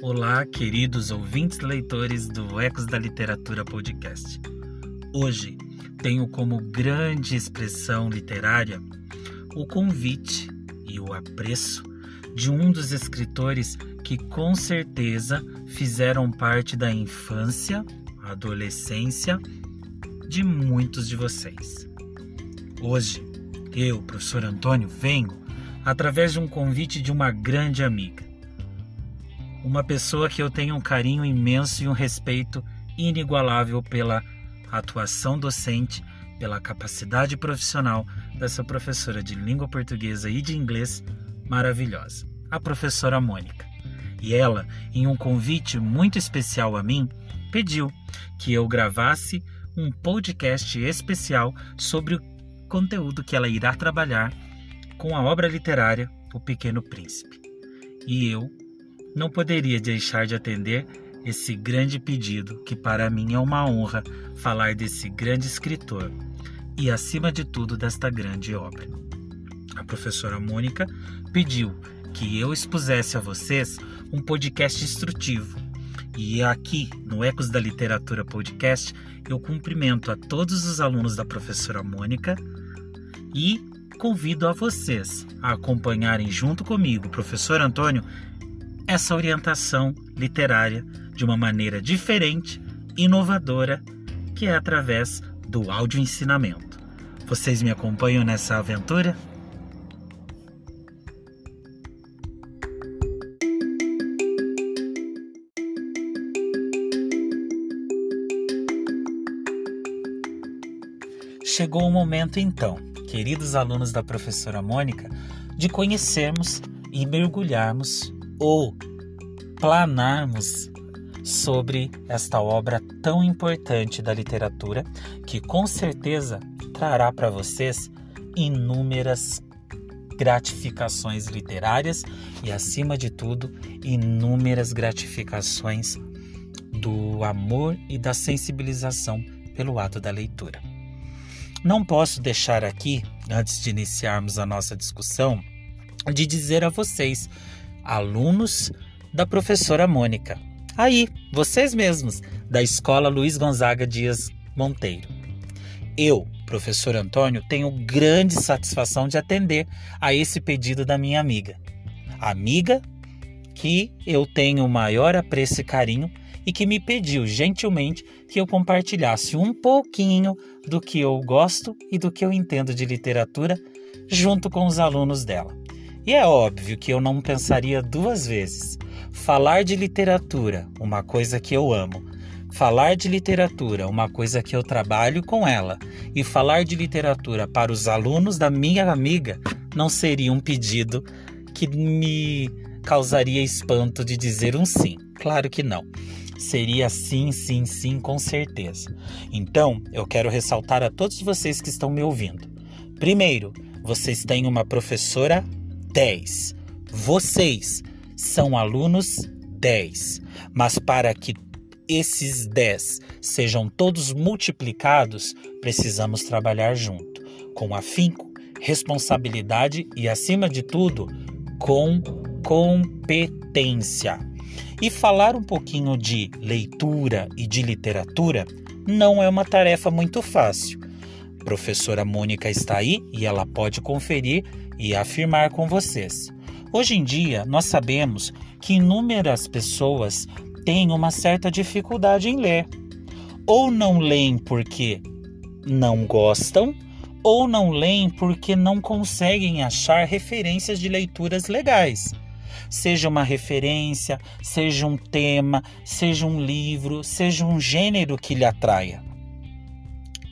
Olá, queridos ouvintes leitores do Ecos da Literatura Podcast. Hoje tenho como grande expressão literária o convite e o apreço de um dos escritores que com certeza fizeram parte da infância, adolescência de muitos de vocês. Hoje, eu, professor Antônio, venho através de um convite de uma grande amiga uma pessoa que eu tenho um carinho imenso e um respeito inigualável pela atuação docente, pela capacidade profissional dessa professora de língua portuguesa e de inglês maravilhosa, a professora Mônica. E ela, em um convite muito especial a mim, pediu que eu gravasse um podcast especial sobre o conteúdo que ela irá trabalhar com a obra literária O Pequeno Príncipe. E eu não poderia deixar de atender esse grande pedido, que para mim é uma honra falar desse grande escritor e, acima de tudo, desta grande obra. A professora Mônica pediu que eu expusesse a vocês um podcast instrutivo. E aqui, no Ecos da Literatura Podcast, eu cumprimento a todos os alunos da professora Mônica e convido a vocês a acompanharem junto comigo, professor Antônio, essa orientação literária de uma maneira diferente, inovadora, que é através do áudio ensinamento. Vocês me acompanham nessa aventura? Chegou o momento então, queridos alunos da professora Mônica, de conhecermos e mergulharmos ou planarmos sobre esta obra tão importante da literatura, que com certeza trará para vocês inúmeras gratificações literárias e, acima de tudo, inúmeras gratificações do amor e da sensibilização pelo ato da leitura. Não posso deixar aqui, antes de iniciarmos a nossa discussão, de dizer a vocês alunos da professora Mônica. Aí, vocês mesmos, da Escola Luiz Gonzaga Dias Monteiro. Eu, professor Antônio, tenho grande satisfação de atender a esse pedido da minha amiga. Amiga que eu tenho o maior apreço e carinho e que me pediu gentilmente que eu compartilhasse um pouquinho do que eu gosto e do que eu entendo de literatura junto com os alunos dela. E é óbvio que eu não pensaria duas vezes. Falar de literatura, uma coisa que eu amo. Falar de literatura, uma coisa que eu trabalho com ela. E falar de literatura para os alunos da minha amiga não seria um pedido que me causaria espanto de dizer um sim. Claro que não. Seria sim, sim, sim, com certeza. Então, eu quero ressaltar a todos vocês que estão me ouvindo. Primeiro, vocês têm uma professora 10. Vocês são alunos 10. Mas para que esses 10 sejam todos multiplicados, precisamos trabalhar junto, com afinco, responsabilidade e, acima de tudo, com competência. E falar um pouquinho de leitura e de literatura não é uma tarefa muito fácil. Professora Mônica está aí e ela pode conferir e afirmar com vocês. Hoje em dia, nós sabemos que inúmeras pessoas têm uma certa dificuldade em ler. Ou não leem porque não gostam, ou não leem porque não conseguem achar referências de leituras legais. Seja uma referência, seja um tema, seja um livro, seja um gênero que lhe atraia.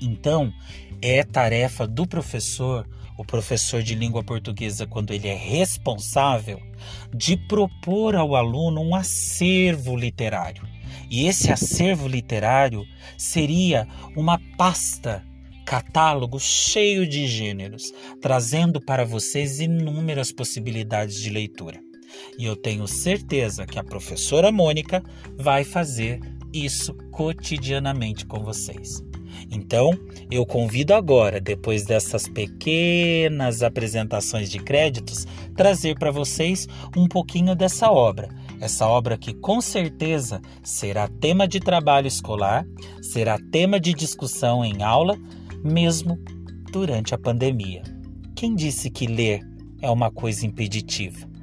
Então, é tarefa do professor o professor de língua portuguesa, quando ele é responsável, de propor ao aluno um acervo literário. E esse acervo literário seria uma pasta, catálogo cheio de gêneros, trazendo para vocês inúmeras possibilidades de leitura. E eu tenho certeza que a professora Mônica vai fazer isso cotidianamente com vocês. Então, eu convido agora, depois dessas pequenas apresentações de créditos, trazer para vocês um pouquinho dessa obra. Essa obra que com certeza será tema de trabalho escolar, será tema de discussão em aula, mesmo durante a pandemia. Quem disse que ler é uma coisa impeditiva?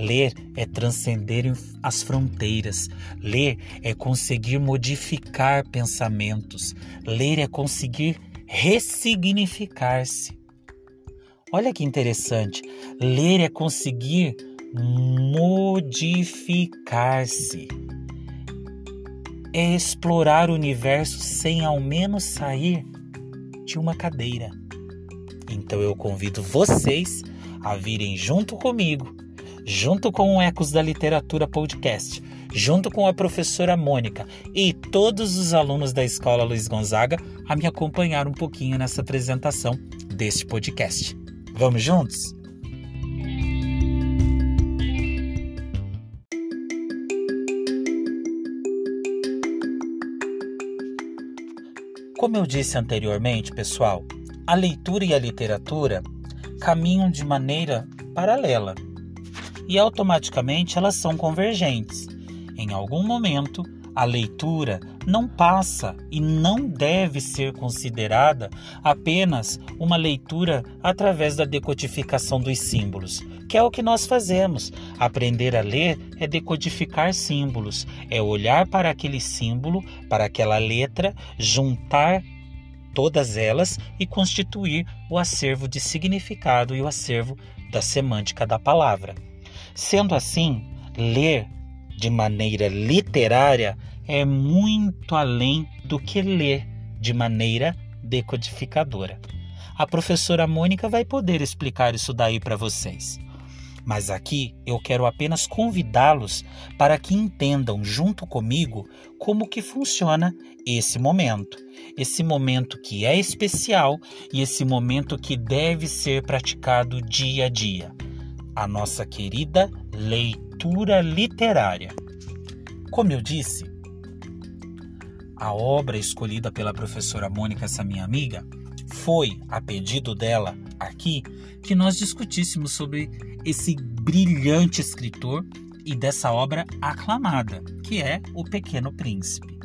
Ler é transcender as fronteiras. Ler é conseguir modificar pensamentos. Ler é conseguir ressignificar-se. Olha que interessante. Ler é conseguir modificar-se. É explorar o universo sem ao menos sair de uma cadeira. Então eu convido vocês a virem junto comigo junto com o Ecos da Literatura Podcast, junto com a professora Mônica e todos os alunos da Escola Luiz Gonzaga, a me acompanhar um pouquinho nessa apresentação deste podcast. Vamos juntos? Como eu disse anteriormente, pessoal, a leitura e a literatura caminham de maneira paralela e automaticamente elas são convergentes. Em algum momento, a leitura não passa e não deve ser considerada apenas uma leitura através da decodificação dos símbolos, que é o que nós fazemos. Aprender a ler é decodificar símbolos, é olhar para aquele símbolo, para aquela letra, juntar todas elas e constituir o acervo de significado e o acervo da semântica da palavra. Sendo assim, ler de maneira literária é muito além do que ler de maneira decodificadora. A professora Mônica vai poder explicar isso daí para vocês. Mas aqui eu quero apenas convidá-los para que entendam junto comigo como que funciona esse momento. Esse momento que é especial e esse momento que deve ser praticado dia a dia a nossa querida leitura literária. Como eu disse, a obra escolhida pela professora Mônica, essa minha amiga, foi, a pedido dela aqui, que nós discutíssemos sobre esse brilhante escritor e dessa obra aclamada, que é O Pequeno Príncipe.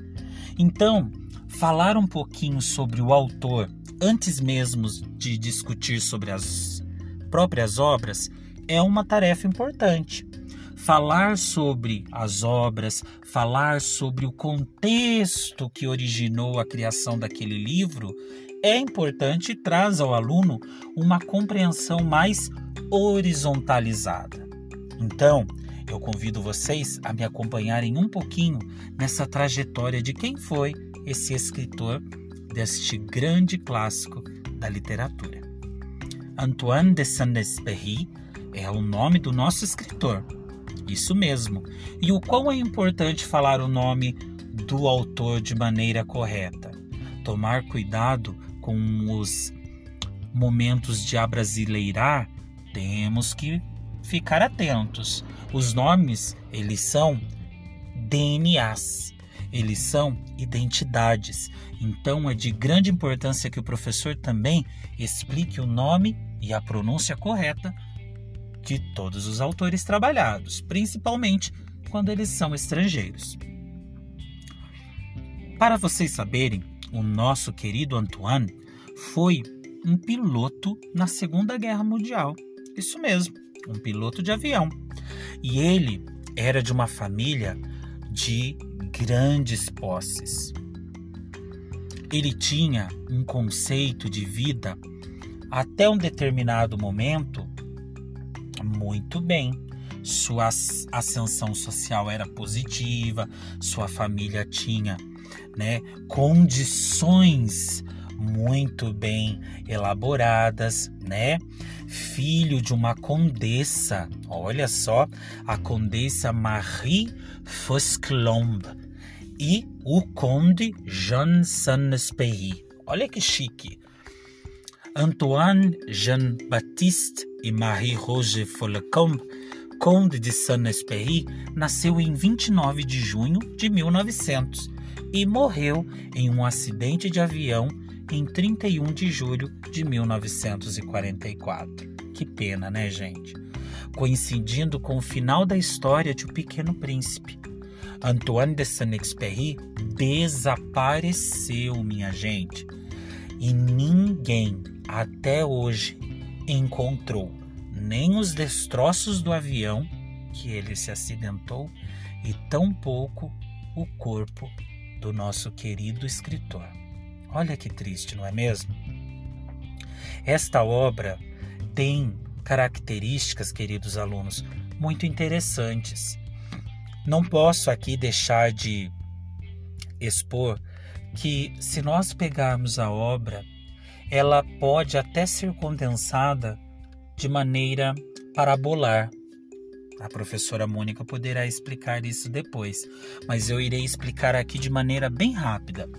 Então, falar um pouquinho sobre o autor antes mesmo de discutir sobre as próprias obras é uma tarefa importante. Falar sobre as obras, falar sobre o contexto que originou a criação daquele livro é importante e traz ao aluno uma compreensão mais horizontalizada. Então, eu convido vocês a me acompanharem um pouquinho nessa trajetória de quem foi esse escritor deste grande clássico da literatura. Antoine de Saint-Exupéry é o nome do nosso escritor. Isso mesmo. E o quão é importante falar o nome do autor de maneira correta. Tomar cuidado com os momentos de abrasileirar, temos que ficar atentos. Os nomes, eles são DNAs, eles são identidades. Então é de grande importância que o professor também explique o nome e a pronúncia correta de todos os autores trabalhados, principalmente quando eles são estrangeiros. Para vocês saberem, o nosso querido Antoine foi um piloto na Segunda Guerra Mundial. Isso mesmo, um piloto de avião. E ele era de uma família de grandes posses. Ele tinha um conceito de vida até um determinado momento muito bem. Sua ascensão social era positiva, sua família tinha né, condições muito bem elaboradas, né? Filho de uma condessa, olha só, a condessa Marie Fosclombe e o conde Jean Saint-Exupéry. Olha que chique. Antoine Jean-Baptiste e Marie-Roger Follecombe, conde de Saint-Exupéry, nasceu em 29 de junho de 1900 e morreu em um acidente de avião em 31 de julho de 1944. Que pena, né, gente? Coincidindo com o final da história de O Pequeno Príncipe. Antoine de Saint-Exupéry desapareceu, minha gente. E ninguém até hoje encontrou nem os destroços do avião que ele se acidentou e tampouco o corpo do nosso querido escritor. Olha que triste, não é mesmo? Esta obra tem características, queridos alunos, muito interessantes. Não posso aqui deixar de expor que, se nós pegarmos a obra, ela pode até ser condensada de maneira parabolar. A professora Mônica poderá explicar isso depois, mas eu irei explicar aqui de maneira bem rápida.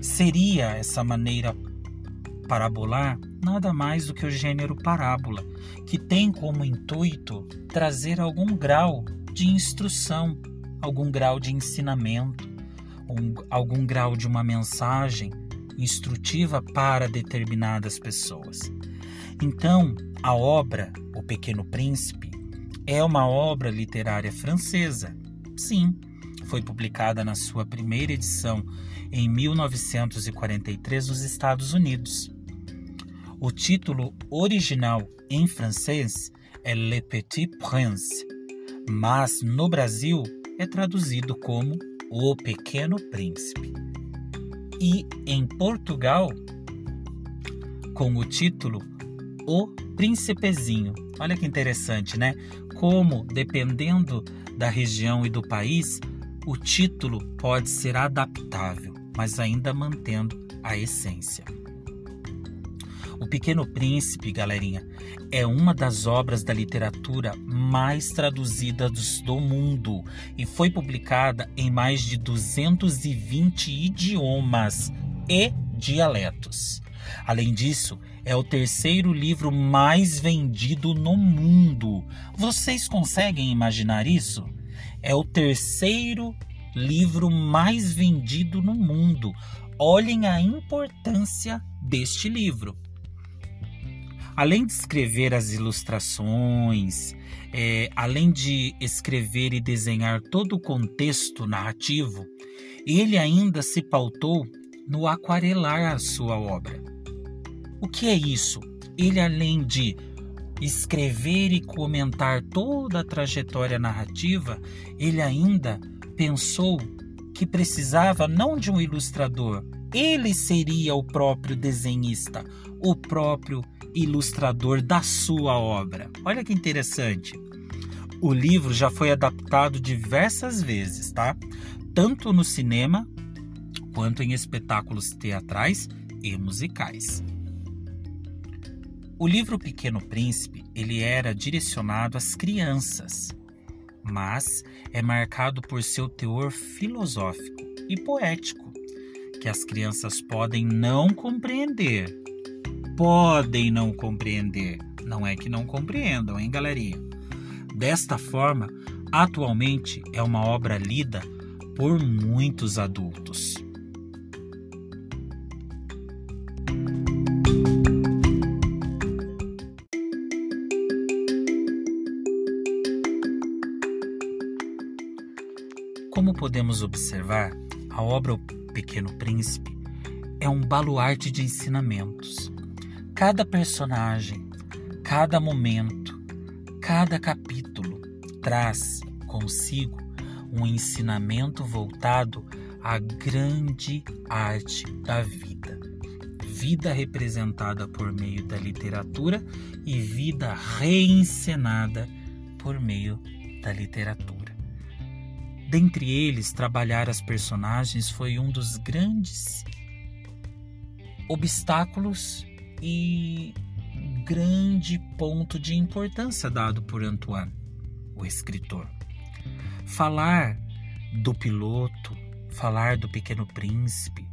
Seria essa maneira parabolar nada mais do que o gênero parábola, que tem como intuito trazer algum grau de instrução, algum grau de ensinamento, um, algum grau de uma mensagem instrutiva para determinadas pessoas. Então, a obra O Pequeno Príncipe é uma obra literária francesa. Sim, foi publicada na sua primeira edição em 1943 nos Estados Unidos. O título original em francês é Le Petit Prince, mas no Brasil é traduzido como O Pequeno Príncipe. E em Portugal, com o título O Príncipezinho. Olha que interessante, né? Como, dependendo da região e do país, o título pode ser adaptável, mas ainda mantendo a essência. O Pequeno Príncipe, galerinha, é uma das obras da literatura mais traduzidas do mundo e foi publicada em mais de 220 idiomas e dialetos. Além disso, é o terceiro livro mais vendido no mundo. Vocês conseguem imaginar isso? É o terceiro livro mais vendido no mundo. Olhem a importância deste livro além de escrever as ilustrações, é, além de escrever e desenhar todo o contexto narrativo, ele ainda se pautou no aquarelar a sua obra. O que é isso? Ele, além de escrever e comentar toda a trajetória narrativa, ele ainda pensou que precisava não de um ilustrador, ele seria o próprio desenhista, o próprio ilustrador da sua obra. Olha que interessante. O livro já foi adaptado diversas vezes, tá? Tanto no cinema quanto em espetáculos teatrais e musicais. O livro Pequeno Príncipe, ele era direcionado às crianças, mas é marcado por seu teor filosófico e poético, que as crianças podem não compreender, podem não compreender. Não é que não compreendam, hein, galerinha? Desta forma, atualmente é uma obra lida por muitos adultos. Como podemos observar, a obra O Pequeno Príncipe é um baluarte de ensinamentos Cada personagem, cada momento, cada capítulo traz consigo um ensinamento voltado à grande arte da vida. Vida representada por meio da literatura e vida reencenada por meio da literatura. Dentre eles, trabalhar as personagens foi um dos grandes obstáculos e grande ponto de importância dado por Antoine, o escritor. Falar do piloto, falar do pequeno príncipe,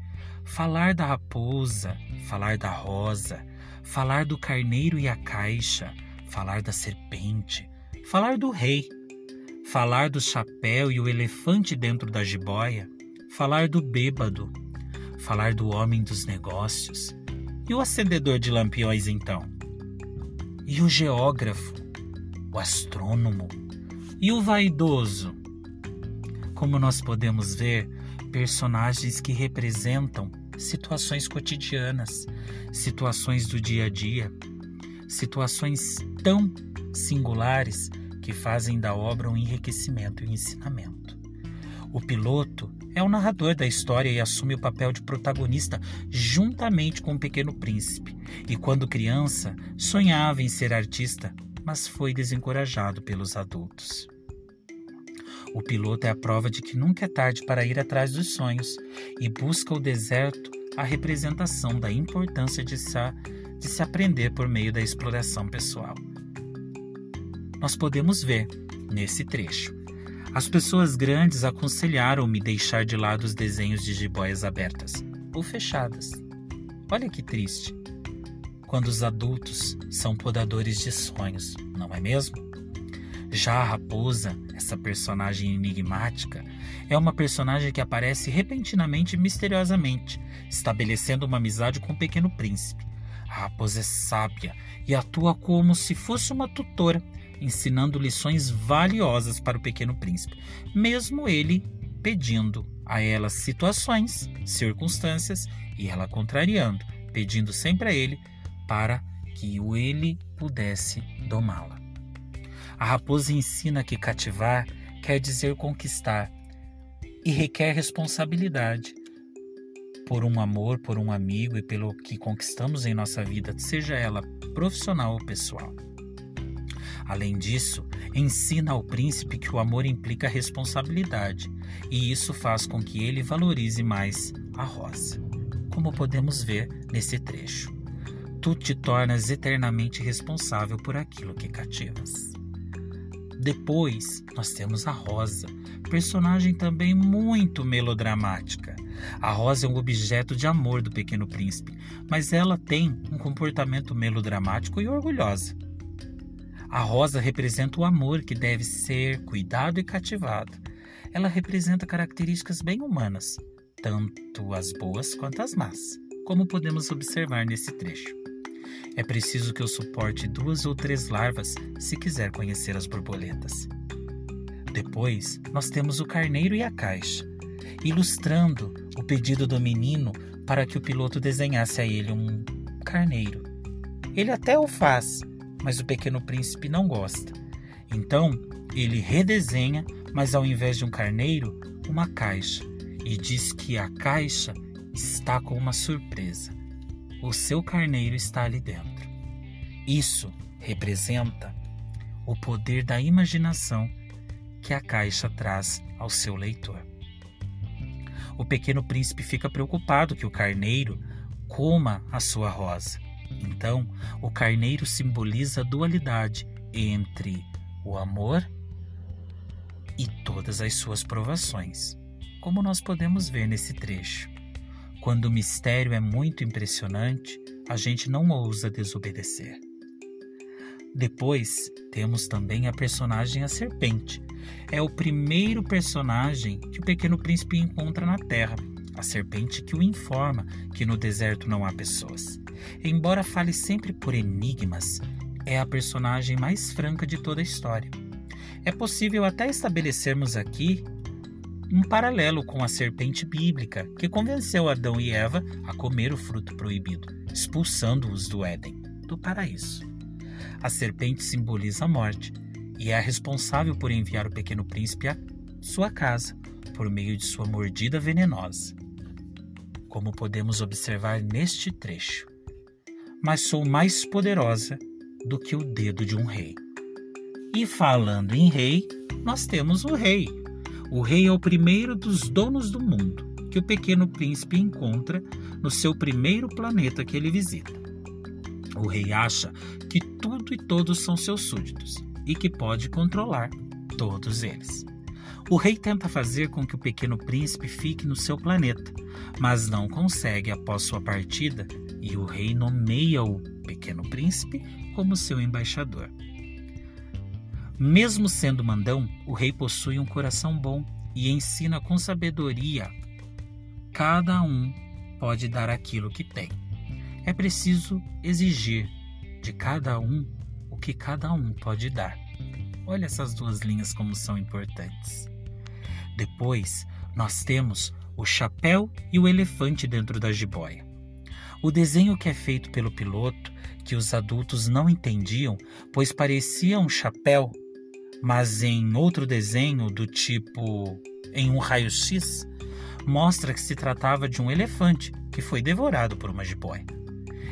falar da raposa, falar da rosa, falar do carneiro e a caixa, falar da serpente, falar do rei, falar do chapéu e o elefante dentro da jiboia, falar do bêbado, falar do homem dos negócios. E o acendedor de lampiões, então? E o geógrafo, o astrônomo e o vaidoso? Como nós podemos ver, personagens que representam situações cotidianas, situações do dia a dia, situações tão singulares que fazem da obra um enriquecimento e um ensinamento. O piloto é o narrador da história e assume o papel de protagonista juntamente com o pequeno príncipe. E quando criança, sonhava em ser artista, mas foi desencorajado pelos adultos. O piloto é a prova de que nunca é tarde para ir atrás dos sonhos e busca o deserto a representação da importância de se, de se aprender por meio da exploração pessoal. Nós podemos ver, nesse trecho, as pessoas grandes aconselharam-me deixar de lado os desenhos de jiboias abertas ou fechadas. Olha que triste. Quando os adultos são podadores de sonhos, não é mesmo? Já a raposa, essa personagem enigmática, é uma personagem que aparece repentinamente e misteriosamente, estabelecendo uma amizade com o pequeno príncipe. A raposa é sábia e atua como se fosse uma tutora ensinando lições valiosas para o pequeno príncipe, mesmo ele pedindo a ela situações, circunstâncias e ela contrariando, pedindo sempre a ele para que o ele pudesse domá-la. A raposa ensina que cativar quer dizer conquistar e requer responsabilidade por um amor, por um amigo e pelo que conquistamos em nossa vida, seja ela profissional ou pessoal. Além disso, ensina ao príncipe que o amor implica responsabilidade, e isso faz com que ele valorize mais a rosa. Como podemos ver nesse trecho, tu te tornas eternamente responsável por aquilo que cativas. Depois, nós temos a Rosa, personagem também muito melodramática. A Rosa é um objeto de amor do pequeno príncipe, mas ela tem um comportamento melodramático e orgulhosa. A rosa representa o amor que deve ser cuidado e cativado. Ela representa características bem humanas, tanto as boas quanto as más, como podemos observar nesse trecho. É preciso que eu suporte duas ou três larvas se quiser conhecer as borboletas. Depois, nós temos o carneiro e a caixa, ilustrando o pedido do menino para que o piloto desenhasse a ele um carneiro. Ele até o faz, mas o pequeno príncipe não gosta. Então, ele redesenha, mas ao invés de um carneiro, uma caixa, e diz que a caixa está com uma surpresa. O seu carneiro está ali dentro. Isso representa o poder da imaginação que a caixa traz ao seu leitor. O pequeno príncipe fica preocupado que o carneiro coma a sua rosa então, o carneiro simboliza a dualidade entre o amor e todas as suas provações, como nós podemos ver nesse trecho. Quando o mistério é muito impressionante, a gente não ousa desobedecer. Depois, temos também a personagem a serpente. É o primeiro personagem que o pequeno príncipe encontra na Terra a serpente que o informa que no deserto não há pessoas. Embora fale sempre por enigmas, é a personagem mais franca de toda a história. É possível até estabelecermos aqui um paralelo com a serpente bíblica que convenceu Adão e Eva a comer o fruto proibido, expulsando-os do Éden, do paraíso. A serpente simboliza a morte e é a responsável por enviar o pequeno príncipe à sua casa por meio de sua mordida venenosa como podemos observar neste trecho. Mas sou mais poderosa do que o dedo de um rei. E falando em rei, nós temos o rei. O rei é o primeiro dos donos do mundo que o pequeno príncipe encontra no seu primeiro planeta que ele visita. O rei acha que tudo e todos são seus súditos e que pode controlar todos eles. O rei tenta fazer com que o pequeno príncipe fique no seu planeta, mas não consegue após sua partida e o rei nomeia o pequeno príncipe como seu embaixador. Mesmo sendo mandão, o rei possui um coração bom e ensina com sabedoria cada um pode dar aquilo que tem. É preciso exigir de cada um o que cada um pode dar. Olha essas duas linhas como são importantes. Depois, nós temos o chapéu e o elefante dentro da jiboia. O desenho que é feito pelo piloto, que os adultos não entendiam, pois parecia um chapéu, mas em outro desenho do tipo em um raio-x, mostra que se tratava de um elefante que foi devorado por uma jiboia.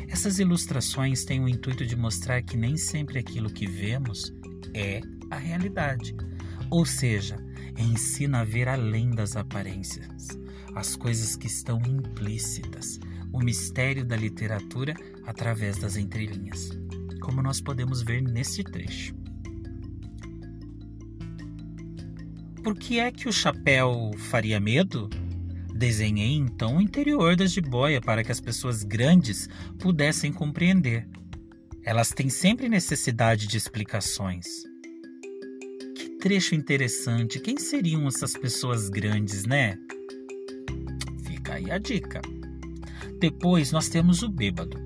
Essas ilustrações têm o intuito de mostrar que nem sempre aquilo que vemos é a realidade. Ou seja, ensina a ver além das aparências, as coisas que estão implícitas, o mistério da literatura através das entrelinhas, como nós podemos ver neste trecho. Por que é que o chapéu faria medo? Desenhei então o interior das jiboia para que as pessoas grandes pudessem compreender. Elas têm sempre necessidade de explicações. Trecho interessante. Quem seriam essas pessoas grandes, né? Fica aí a dica. Depois nós temos o bêbado.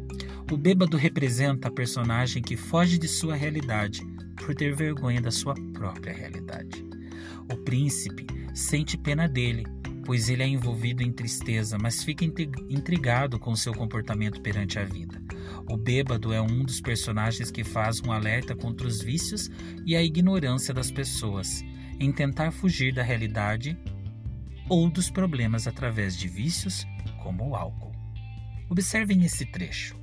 O bêbado representa a personagem que foge de sua realidade por ter vergonha da sua própria realidade. O príncipe sente pena dele, pois ele é envolvido em tristeza, mas fica intrigado com seu comportamento perante a vida. O bêbado é um dos personagens que faz um alerta contra os vícios e a ignorância das pessoas, em tentar fugir da realidade ou dos problemas através de vícios como o álcool. Observem esse trecho.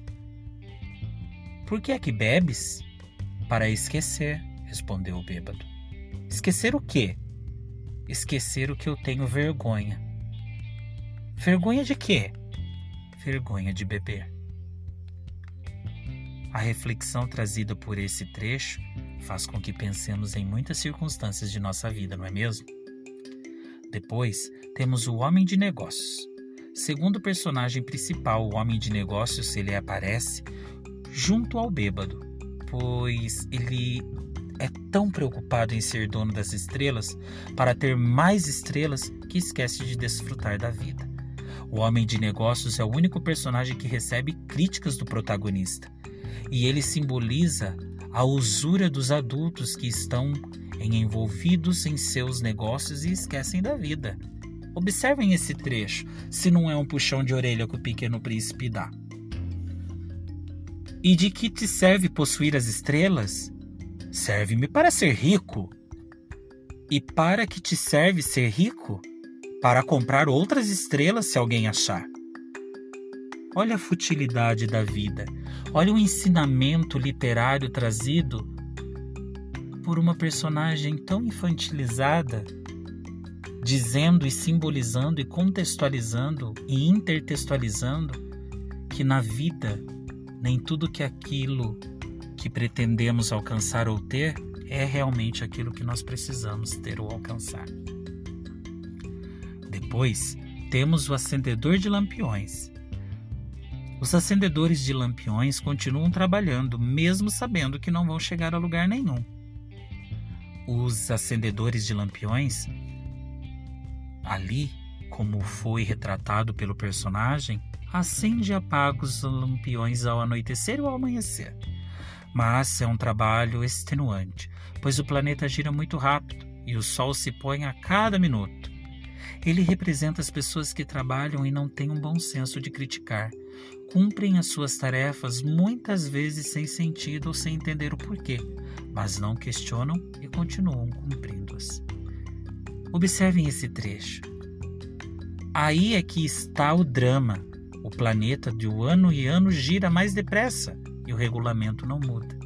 Por que é que bebes? Para esquecer, respondeu o bêbado. Esquecer o quê? esquecer o que eu tenho vergonha. Vergonha de quê? Vergonha de beber. A reflexão trazida por esse trecho faz com que pensemos em muitas circunstâncias de nossa vida, não é mesmo? Depois, temos o homem de negócios. Segundo o personagem principal, o homem de negócios, ele aparece junto ao bêbado, pois ele é tão preocupado em ser dono das estrelas para ter mais estrelas que esquece de desfrutar da vida. O homem de negócios é o único personagem que recebe críticas do protagonista, e ele simboliza a usura dos adultos que estão envolvidos em seus negócios e esquecem da vida. Observem esse trecho, se não é um puxão de orelha que o pequeno príncipe dá. E de que te serve possuir as estrelas Serve-me para ser rico. E para que te serve ser rico? Para comprar outras estrelas se alguém achar. Olha a futilidade da vida. Olha o ensinamento literário trazido por uma personagem tão infantilizada, dizendo e simbolizando e contextualizando e intertextualizando que na vida nem tudo que aquilo que pretendemos alcançar ou ter é realmente aquilo que nós precisamos ter ou alcançar. Depois, temos o acendedor de lampiões. Os acendedores de lampiões continuam trabalhando, mesmo sabendo que não vão chegar a lugar nenhum. Os acendedores de lampiões, ali, como foi retratado pelo personagem, acende e apaga os lampiões ao anoitecer ou ao amanhecer mas é um trabalho extenuante, pois o planeta gira muito rápido e o Sol se põe a cada minuto. Ele representa as pessoas que trabalham e não têm um bom senso de criticar, cumprem as suas tarefas muitas vezes sem sentido ou sem entender o porquê, mas não questionam e continuam cumprindo-as. Observem esse trecho. Aí é que está o drama. O planeta de ano e ano gira mais depressa e o regulamento não muda.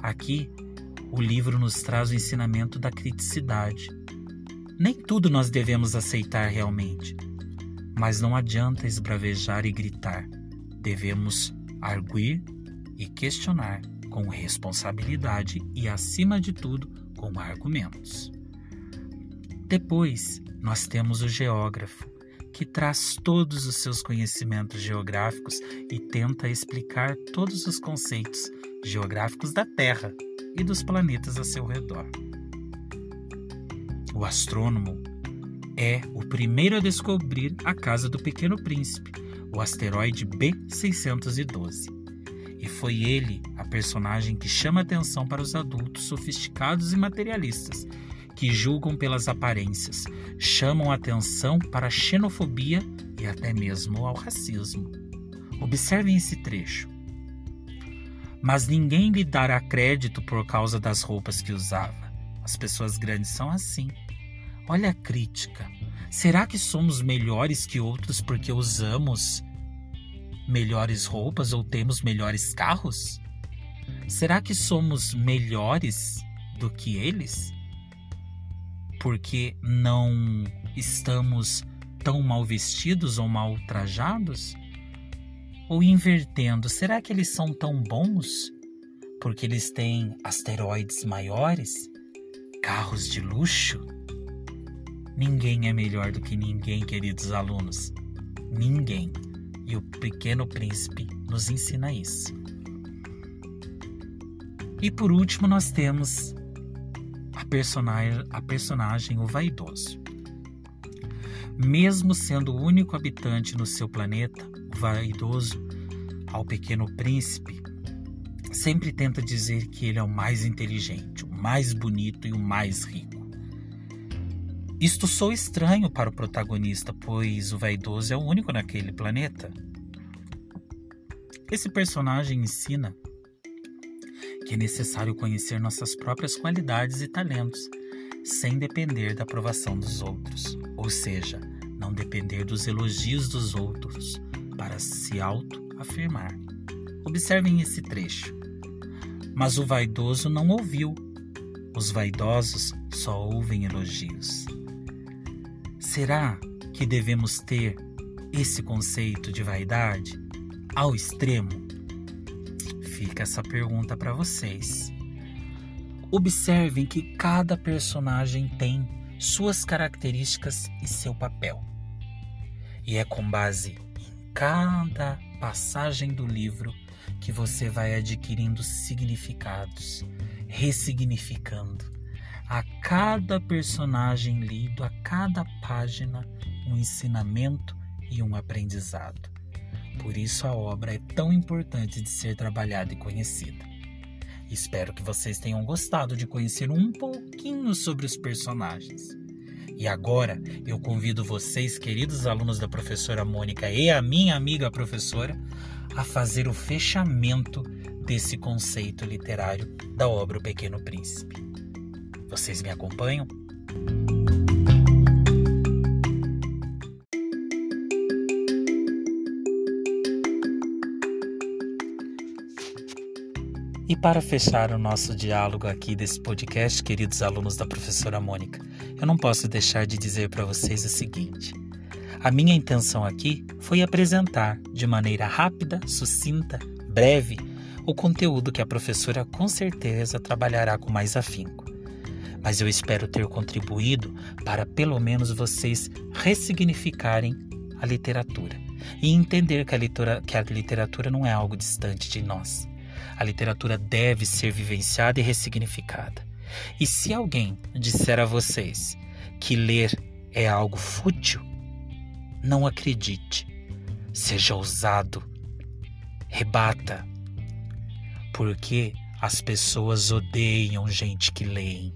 Aqui, o livro nos traz o ensinamento da criticidade. Nem tudo nós devemos aceitar realmente, mas não adianta esbravejar e gritar. Devemos arguir e questionar com responsabilidade e, acima de tudo, com argumentos. Depois, nós temos o geógrafo, que traz todos os seus conhecimentos geográficos e tenta explicar todos os conceitos geográficos da Terra e dos planetas a seu redor. O astrônomo é o primeiro a descobrir a casa do Pequeno Príncipe, o asteroide B612. E foi ele a personagem que chama atenção para os adultos sofisticados e materialistas, que julgam pelas aparências, chamam atenção para a xenofobia e até mesmo ao racismo. Observem esse trecho. Mas ninguém lhe dará crédito por causa das roupas que usava. As pessoas grandes são assim. Olha a crítica. Será que somos melhores que outros porque usamos melhores roupas ou temos melhores carros? Será que somos melhores do que eles? Porque não estamos tão mal vestidos ou mal trajados? Ou invertendo, será que eles são tão bons porque eles têm asteroides maiores, carros de luxo? Ninguém é melhor do que ninguém, queridos alunos. Ninguém. E o Pequeno Príncipe nos ensina isso. E por último, nós temos a personagem, a personagem o vaidoso. Mesmo sendo o único habitante no seu planeta, vaidoso ao pequeno príncipe, sempre tenta dizer que ele é o mais inteligente, o mais bonito e o mais rico. Isto sou estranho para o protagonista, pois o vaidoso é o único naquele planeta. Esse personagem ensina que é necessário conhecer nossas próprias qualidades e talentos, sem depender da aprovação dos outros, ou seja, não depender dos elogios dos outros, para se auto-afirmar. Observem esse trecho. Mas o vaidoso não ouviu. Os vaidosos só ouvem elogios. Será que devemos ter esse conceito de vaidade ao extremo? Fica essa pergunta para vocês. Observem que cada personagem tem suas características e seu papel. E é com base cada passagem do livro que você vai adquirindo significados, ressignificando. A cada personagem lido, a cada página, um ensinamento e um aprendizado. Por isso a obra é tão importante de ser trabalhada e conhecida. Espero que vocês tenham gostado de conhecer um pouquinho sobre os personagens. E agora eu convido vocês, queridos alunos da professora Mônica e a minha amiga professora, a fazer o fechamento desse conceito literário da obra O Pequeno Príncipe. Vocês me acompanham? E para fechar o nosso diálogo aqui desse podcast, queridos alunos da professora Mônica, eu não posso deixar de dizer para vocês o seguinte: a minha intenção aqui foi apresentar de maneira rápida, sucinta, breve, o conteúdo que a professora com certeza trabalhará com mais afinco. Mas eu espero ter contribuído para pelo menos vocês ressignificarem a literatura e entender que a, literatura, que a literatura não é algo distante de nós a literatura deve ser vivenciada e ressignificada. E se alguém disser a vocês que ler é algo fútil, não acredite. Seja ousado. Rebata. Porque as pessoas odeiam gente que leem.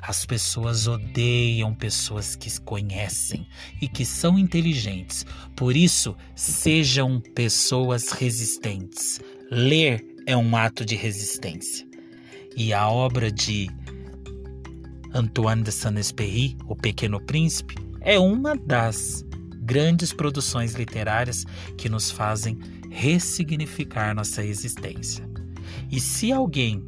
As pessoas odeiam pessoas que conhecem e que são inteligentes. Por isso, sejam pessoas resistentes. Ler é um ato de resistência. E a obra de Antoine de Saint-Exupéry, O Pequeno Príncipe, é uma das grandes produções literárias que nos fazem ressignificar nossa existência. E se alguém,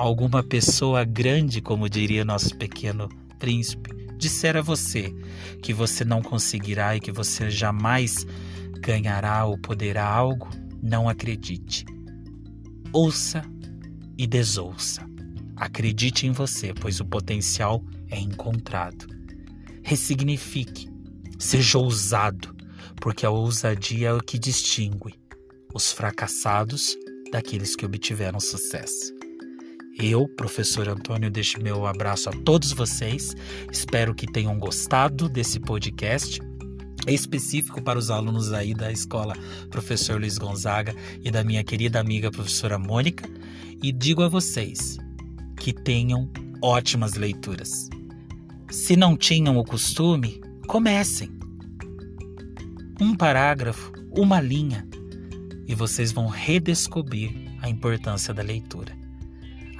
alguma pessoa grande, como diria nosso pequeno príncipe, disser a você que você não conseguirá e que você jamais ganhará ou poderá algo, não acredite. Ouça e desouça. Acredite em você, pois o potencial é encontrado. Ressignifique, seja ousado, porque a ousadia é o que distingue os fracassados daqueles que obtiveram sucesso. Eu, professor Antônio, deixo meu abraço a todos vocês. Espero que tenham gostado desse podcast específico para os alunos aí da escola Professor Luiz Gonzaga e da minha querida amiga professora Mônica. E digo a vocês que tenham ótimas leituras. Se não tinham o costume, comecem. Um parágrafo, uma linha, e vocês vão redescobrir a importância da leitura.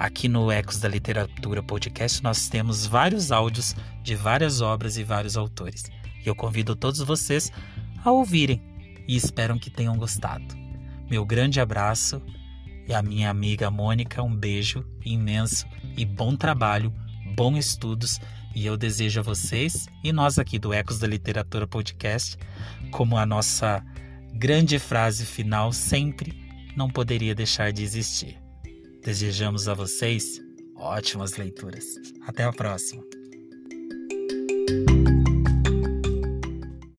Aqui no Ecos da Literatura Podcast nós temos vários áudios de várias obras e vários autores. E eu convido todos vocês a ouvirem e espero que tenham gostado. Meu grande abraço e a minha amiga Mônica, um beijo imenso e bom trabalho, bons estudos e eu desejo a vocês e nós aqui do Ecos da Literatura Podcast, como a nossa grande frase final sempre não poderia deixar de existir. Desejamos a vocês ótimas leituras. Até a próxima!